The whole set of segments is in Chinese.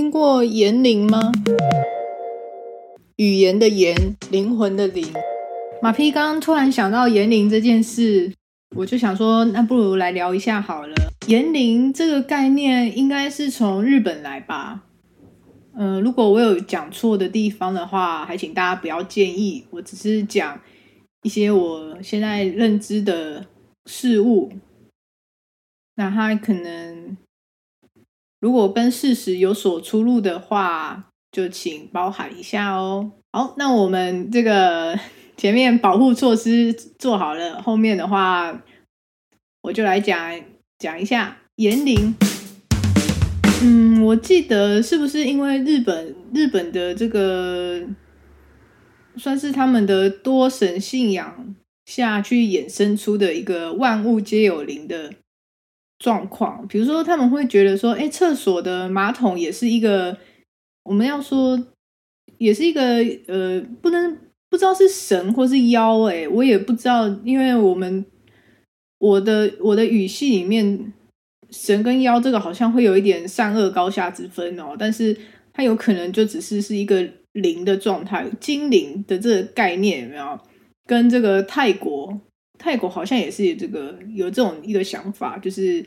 听过言灵吗？语言的言，灵魂的灵。马屁刚刚突然想到言灵这件事，我就想说，那不如来聊一下好了。言灵这个概念应该是从日本来吧？呃，如果我有讲错的地方的话，还请大家不要介意。我只是讲一些我现在认知的事物，那它可能如果跟事实有所出入的话，就请包涵一下哦。好，那我们这个 前面保护措施做好了，后面的话我就来讲讲一下言灵。嗯，我记得是不是因为日本日本的这个算是他们的多神信仰下去衍生出的一个万物皆有灵的状况？比如说，他们会觉得说，哎，厕所的马桶也是一个，我们要说也是一个呃，不能不知道是神或是妖，哎，我也不知道，因为我们我的我的语系里面。神跟妖这个好像会有一点善恶高下之分哦，但是它有可能就只是是一个灵的状态，精灵的这个概念有没有？跟这个泰国，泰国好像也是这个有这种一个想法，就是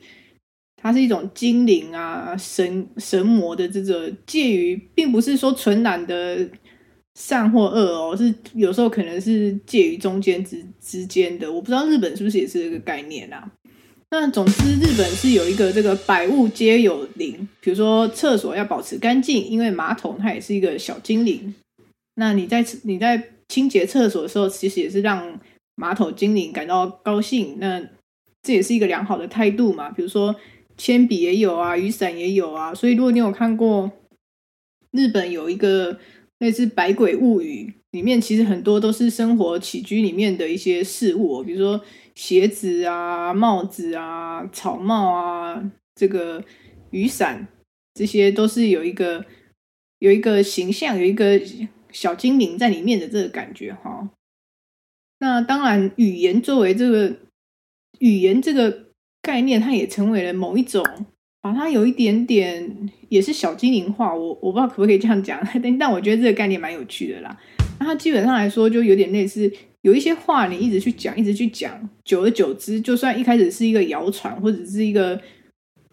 它是一种精灵啊、神神魔的这个介于，并不是说纯然的善或恶哦，是有时候可能是介于中间之之间的。我不知道日本是不是也是这个概念啊？那总之，日本是有一个这个百物皆有灵，比如说厕所要保持干净，因为马桶它也是一个小精灵。那你在你在清洁厕所的时候，其实也是让马桶精灵感到高兴。那这也是一个良好的态度嘛。比如说铅笔也有啊，雨伞也有啊。所以如果你有看过日本有一个类似《百鬼物语》，里面其实很多都是生活起居里面的一些事物，比如说。鞋子啊，帽子啊，草帽啊，这个雨伞，这些都是有一个有一个形象，有一个小精灵在里面的这个感觉哈。那当然，语言作为这个语言这个概念，它也成为了某一种，把它有一点点也是小精灵化。我我不知道可不可以这样讲，但但我觉得这个概念蛮有趣的啦。那它基本上来说，就有点类似。有一些话你一直去讲，一直去讲，久而久之，就算一开始是一个谣传，或者是一个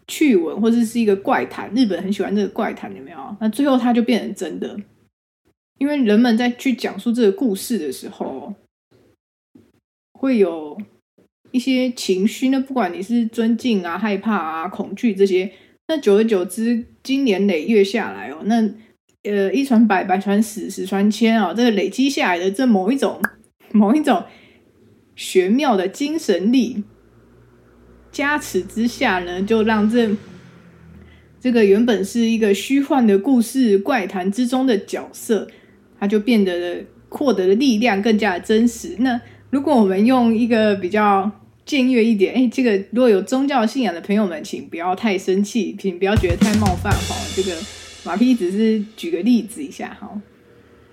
趣闻，或者是一个怪谈，日本很喜欢这个怪谈，有没有？那最后它就变成真的，因为人们在去讲述这个故事的时候，会有一些情绪。那不管你是尊敬啊、害怕啊、恐惧这些，那久而久之，经年累月下来哦，那呃一传百，百传十，十传千啊，这个累积下来的这某一种。某一种玄妙的精神力加持之下呢，就让这这个原本是一个虚幻的故事怪谈之中的角色，它就变得获得的力量更加的真实。那如果我们用一个比较僭越一点，哎，这个如果有宗教信仰的朋友们，请不要太生气，请不要觉得太冒犯哈。这个马屁只是举个例子一下哈，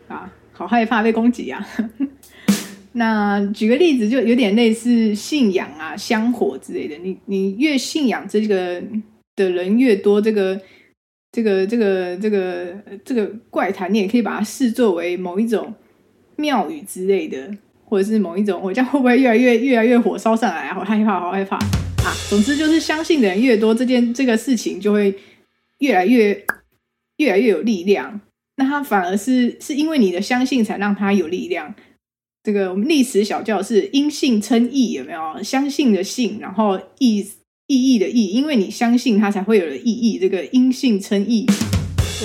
啊，好害怕被攻击啊。那举个例子，就有点类似信仰啊、香火之类的。你你越信仰这个的人越多，这个这个这个这个这个怪谈，你也可以把它视作为某一种庙宇之类的，或者是某一种。我这样会不会越来越越来越火烧上来？好害怕，好害怕啊！总之就是相信的人越多，这件这个事情就会越来越越来越有力量。那它反而是是因为你的相信，才让它有力量。这个我们历史小教是因信称义，有没有？相信的信，然后意意义的义，因为你相信它才会有了意义。这个因信称义，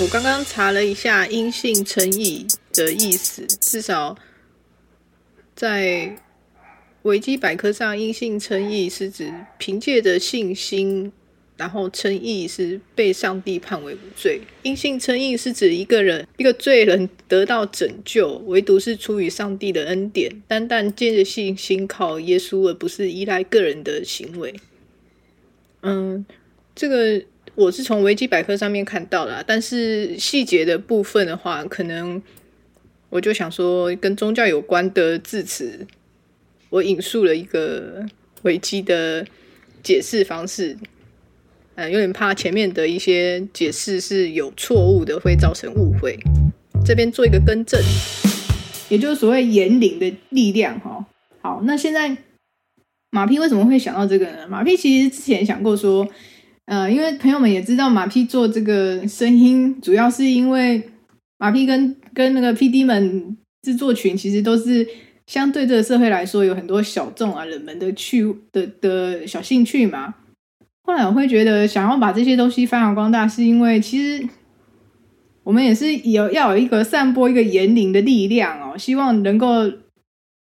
我刚刚查了一下因信称义的意思，至少在维基百科上，因信称义是指凭借着信心。然后称义是被上帝判为无罪，因信称义是指一个人一个罪人得到拯救，唯独是出于上帝的恩典，单单借着信心靠耶稣，而不是依赖个人的行为。嗯，这个我是从维基百科上面看到的，但是细节的部分的话，可能我就想说跟宗教有关的字词，我引述了一个维基的解释方式。呃，有点怕前面的一些解释是有错误的，会造成误会。这边做一个更正，也就是所谓言灵的力量哈。好，那现在马屁为什么会想到这个呢？马屁其实之前想过说，呃，因为朋友们也知道马屁做这个声音，主要是因为马屁跟跟那个 P D 们制作群其实都是相对这个社会来说有很多小众啊、冷门的趣的的小兴趣嘛。后来我会觉得想要把这些东西发扬光大，是因为其实。我们也是有要有一个散播一个言灵的力量哦，希望能够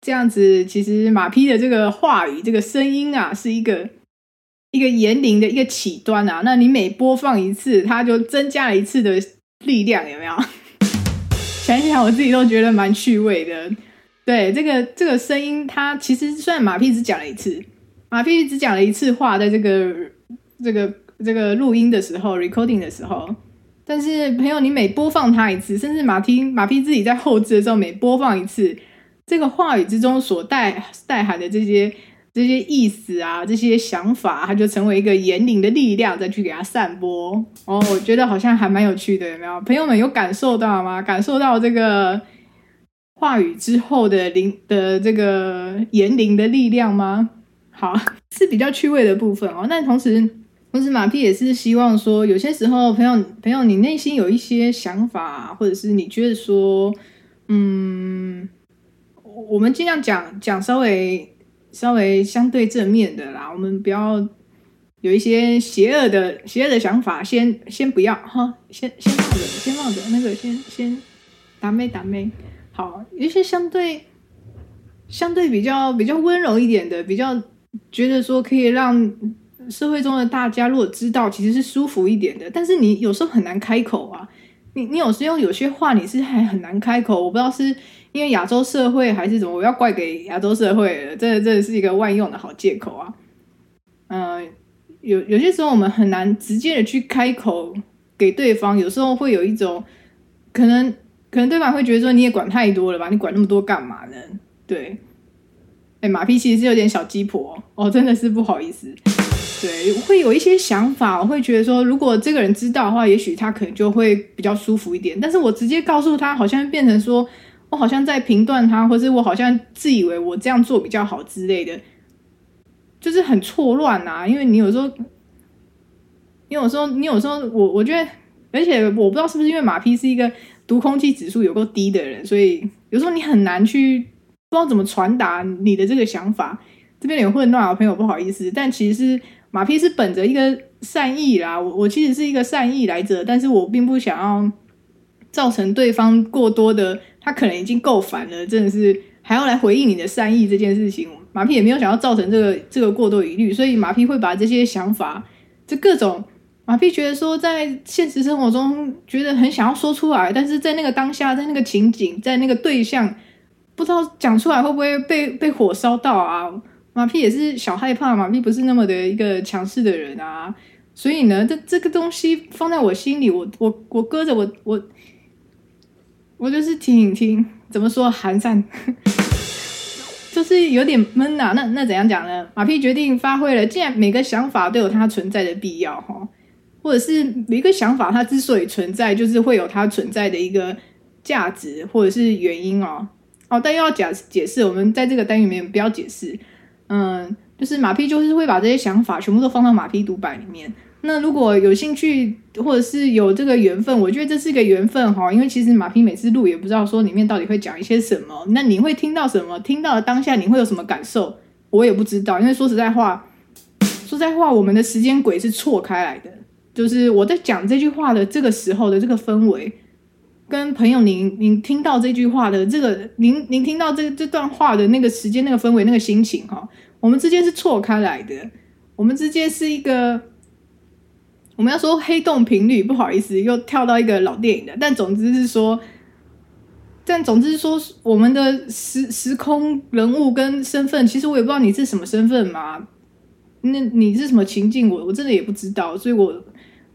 这样子。其实马匹的这个话语、这个声音啊，是一个一个言灵的一个起端啊。那你每播放一次，它就增加了一次的力量，有没有？想想我自己都觉得蛮趣味的。对，这个这个声音，它其实虽然马屁只讲了一次，马屁只讲了一次话，在这个这个这个录音的时候，recording 的时候。但是朋友，你每播放它一次，甚至马匹马屁自己在后置的时候，每播放一次，这个话语之中所带带含的这些这些意思啊，这些想法，它就成为一个言灵的力量，再去给它散播。哦，我觉得好像还蛮有趣的，有没有？朋友们有感受到吗？感受到这个话语之后的灵的这个言灵的力量吗？好，是比较趣味的部分哦。但同时。同时，马屁也是希望说，有些时候，朋友朋友，你内心有一些想法，或者是你觉得说，嗯，我们尽量讲讲稍微稍微相对正面的啦，我们不要有一些邪恶的邪恶的想法，先先不要哈，先先放着，先放着，那个先先打妹打妹，好，有一些相对相对比较比较温柔一点的，比较觉得说可以让。社会中的大家如果知道，其实是舒服一点的。但是你有时候很难开口啊，你你有时候有些话你是还很难开口。我不知道是因为亚洲社会还是怎么，我要怪给亚洲社会了。这这是一个万用的好借口啊。嗯，有有些时候我们很难直接的去开口给对方，有时候会有一种可能，可能对方会觉得说你也管太多了吧？你管那么多干嘛呢？对，哎，马屁其实是有点小鸡婆哦，真的是不好意思。对，会有一些想法，我会觉得说，如果这个人知道的话，也许他可能就会比较舒服一点。但是我直接告诉他，好像变成说我好像在评断他，或者我好像自以为我这样做比较好之类的，就是很错乱啊。因为你有时候，你有时候，你有时候，我我觉得，而且我不知道是不是因为马匹是一个读空气指数有够低的人，所以有时候你很难去不知道怎么传达你的这个想法。这边有混乱啊，朋友不好意思，但其实。马屁是本着一个善意啦，我我其实是一个善意来着，但是我并不想要造成对方过多的，他可能已经够烦了，真的是还要来回应你的善意这件事情，马屁也没有想要造成这个这个过多疑虑，所以马屁会把这些想法，就各种马屁觉得说在现实生活中觉得很想要说出来，但是在那个当下，在那个情景，在那个对象，不知道讲出来会不会被被火烧到啊？马屁也是小害怕，马屁不是那么的一个强势的人啊，所以呢，这这个东西放在我心里，我我我搁着，我我我就是听一听，怎么说寒战，就是有点闷呐。那那怎样讲呢？马屁决定发挥了，既然每个想法都有它存在的必要哈，或者是每一个想法它之所以存在，就是会有它存在的一个价值或者是原因哦哦，但又要讲解释，我们在这个单元里面不要解释。嗯，就是马屁就是会把这些想法全部都放到马屁独白里面。那如果有兴趣或者是有这个缘分，我觉得这是一个缘分哈。因为其实马屁每次录也不知道说里面到底会讲一些什么。那你会听到什么？听到当下你会有什么感受？我也不知道。因为说实在话，说实在话，我们的时间轨是错开来的。就是我在讲这句话的这个时候的这个氛围，跟朋友您您听到这句话的这个您您听到这这段话的那个时间、那个氛围、那个心情哈。我们之间是错开来的，我们之间是一个，我们要说黑洞频率，不好意思，又跳到一个老电影的，但总之是说，但总之是说，我们的时时空人物跟身份，其实我也不知道你是什么身份嘛，那你是什么情境，我我真的也不知道，所以我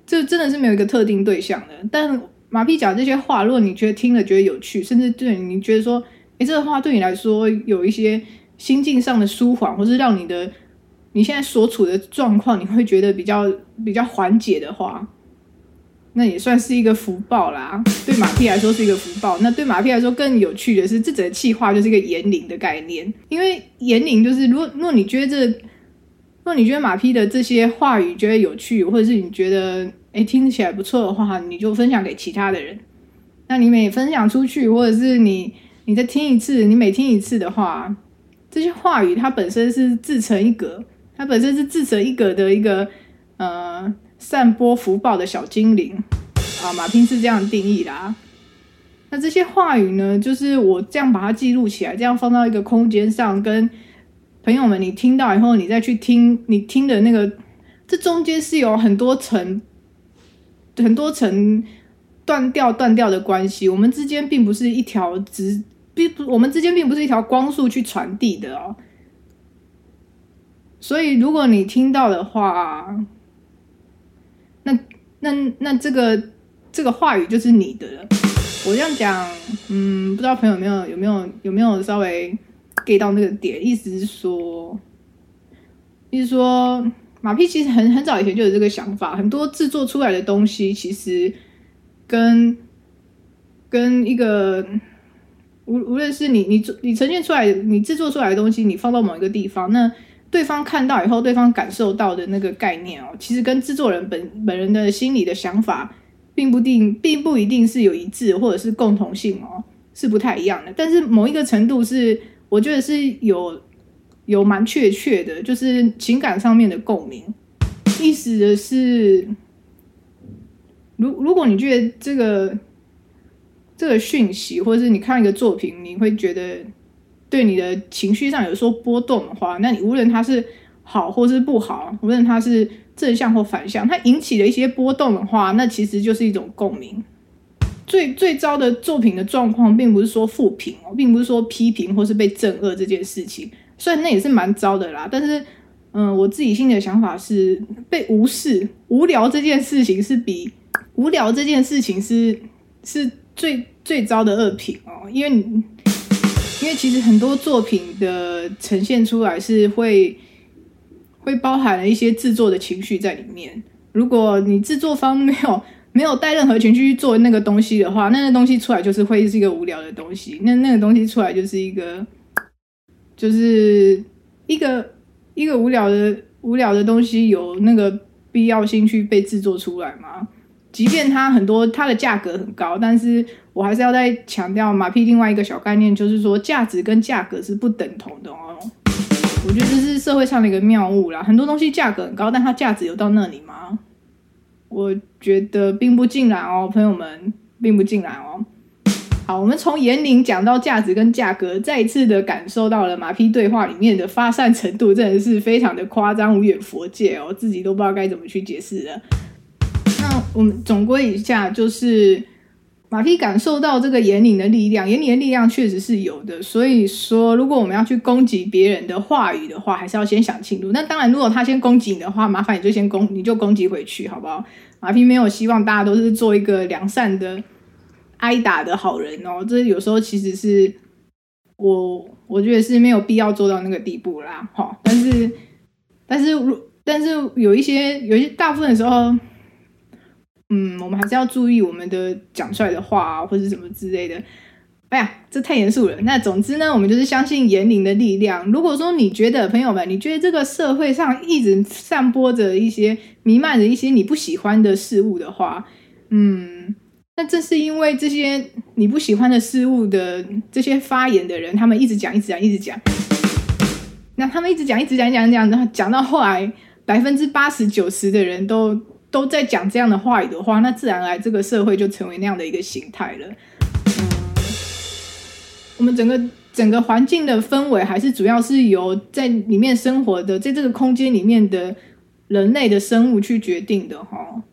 这真的是没有一个特定对象的。但马屁讲这些话，如果你觉得听了觉得有趣，甚至对你觉得说，哎，这个话对你来说有一些。心境上的舒缓，或是让你的你现在所处的状况，你会觉得比较比较缓解的话，那也算是一个福报啦。对马屁来说是一个福报。那对马屁来说更有趣的是，这整个气话就是一个言灵的概念。因为言灵就是，如果如果你觉得这，如果你觉得马屁的这些话语觉得有趣，或者是你觉得哎听起来不错的话，你就分享给其他的人。那你每分享出去，或者是你你再听一次，你每听一次的话，这些话语它本身是自成一格。它本身是自成一格的一个呃散播福报的小精灵啊，马丁是这样定义啦。那这些话语呢，就是我这样把它记录起来，这样放到一个空间上，跟朋友们你听到以后，你再去听你听的那个，这中间是有很多层很多层断掉断掉的关系，我们之间并不是一条直并不，我们之间并不是一条光速去传递的哦。所以，如果你听到的话，那那那这个这个话语就是你的了。我这样讲，嗯，不知道朋友有没有有没有有没有稍微 get 到那个点？意思是说，意思说，马屁其实很很早以前就有这个想法，很多制作出来的东西，其实跟跟一个无无论是你你你呈现出来，你制作出来的东西，你放到某一个地方，那。对方看到以后，对方感受到的那个概念哦，其实跟制作人本本人的心理的想法，并不定，并不一定是有一致或者是共同性哦，是不太一样的。但是某一个程度是，我觉得是有有蛮确切的，就是情感上面的共鸣。意思的是，如如果你觉得这个这个讯息，或者是你看一个作品，你会觉得。对你的情绪上有说波动的话，那你无论它是好或是不好，无论它是正向或反向，它引起了一些波动的话，那其实就是一种共鸣。最最糟的作品的状况，并不是说负评哦，并不是说批评或是被憎恶这件事情，虽然那也是蛮糟的啦。但是，嗯，我自己心里的想法是，被无视、无聊这件事情是比无聊这件事情是是最最糟的恶评哦，因为你。因为其实很多作品的呈现出来是会会包含了一些制作的情绪在里面。如果你制作方没有没有带任何情绪去做那个东西的话，那个东西出来就是会是一个无聊的东西。那那个东西出来就是一个就是一个一个无聊的无聊的东西，有那个必要性去被制作出来吗？即便它很多，它的价格很高，但是我还是要再强调马屁另外一个小概念，就是说价值跟价格是不等同的哦。我觉得这是社会上的一个谬误啦。很多东西价格很高，但它价值有到那里吗？我觉得并不尽然哦，朋友们，并不尽然哦。好，我们从言龄讲到价值跟价格，再一次的感受到了马屁对话里面的发散程度，真的是非常的夸张，无远佛界哦，自己都不知道该怎么去解释了。那我们总归一下，就是马屁感受到这个眼里的力量，眼里的力量确实是有的。所以说，如果我们要去攻击别人的话语的话，还是要先想清楚。那当然，如果他先攻击你的话，麻烦你就先攻，你就攻击回去，好不好？马屁没有希望大家都是做一个良善的、挨打的好人哦。这有时候其实是我我觉得是没有必要做到那个地步啦。哈，但是但是如但是有一些有一些大部分的时候。嗯，我们还是要注意我们的讲出来的话啊，或者什么之类的。哎呀，这太严肃了。那总之呢，我们就是相信言灵的力量。如果说你觉得朋友们，你觉得这个社会上一直散播着一些弥漫着一些你不喜欢的事物的话，嗯，那正是因为这些你不喜欢的事物的这些发言的人，他们一直讲，一直讲，一直讲。那他们一直讲，一直讲，讲讲讲，讲到后来，百分之八十九十的人都。都在讲这样的话语的话，那自然来这个社会就成为那样的一个形态了。嗯，我们整个整个环境的氛围还是主要是由在里面生活的，在这个空间里面的人类的生物去决定的哈。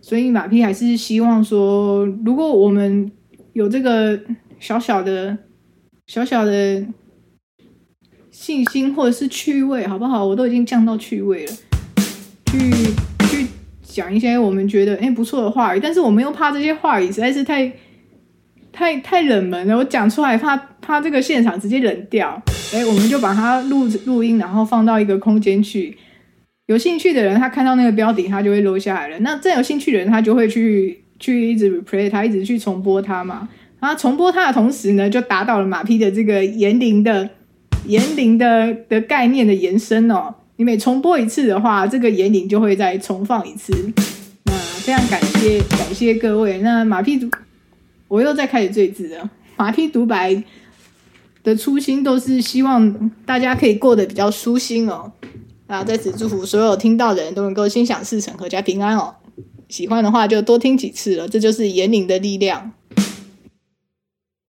所以马屁还是希望说，如果我们有这个小小的、小小的信心或者是趣味，好不好？我都已经降到趣味了，去。讲一些我们觉得哎不错的话语，但是我们又怕这些话语实在是太太太冷门了，我讲出来怕怕这个现场直接冷掉。哎，我们就把它录录音，然后放到一个空间去。有兴趣的人，他看到那个标题，他就会录下来了。那再有兴趣的人，他就会去去一直 replay 它，一直去重播它嘛。然后重播它的同时呢，就达到了马匹的这个言灵的言灵的的概念的延伸哦。你每重播一次的话，这个言灵就会再重放一次。那非常感谢感谢各位。那马匹独，我又在开始赘字了。马屁独白的初心都是希望大家可以过得比较舒心哦。啊，在此祝福所有听到的人都能够心想事成，阖家平安哦。喜欢的话就多听几次了，这就是言灵的力量。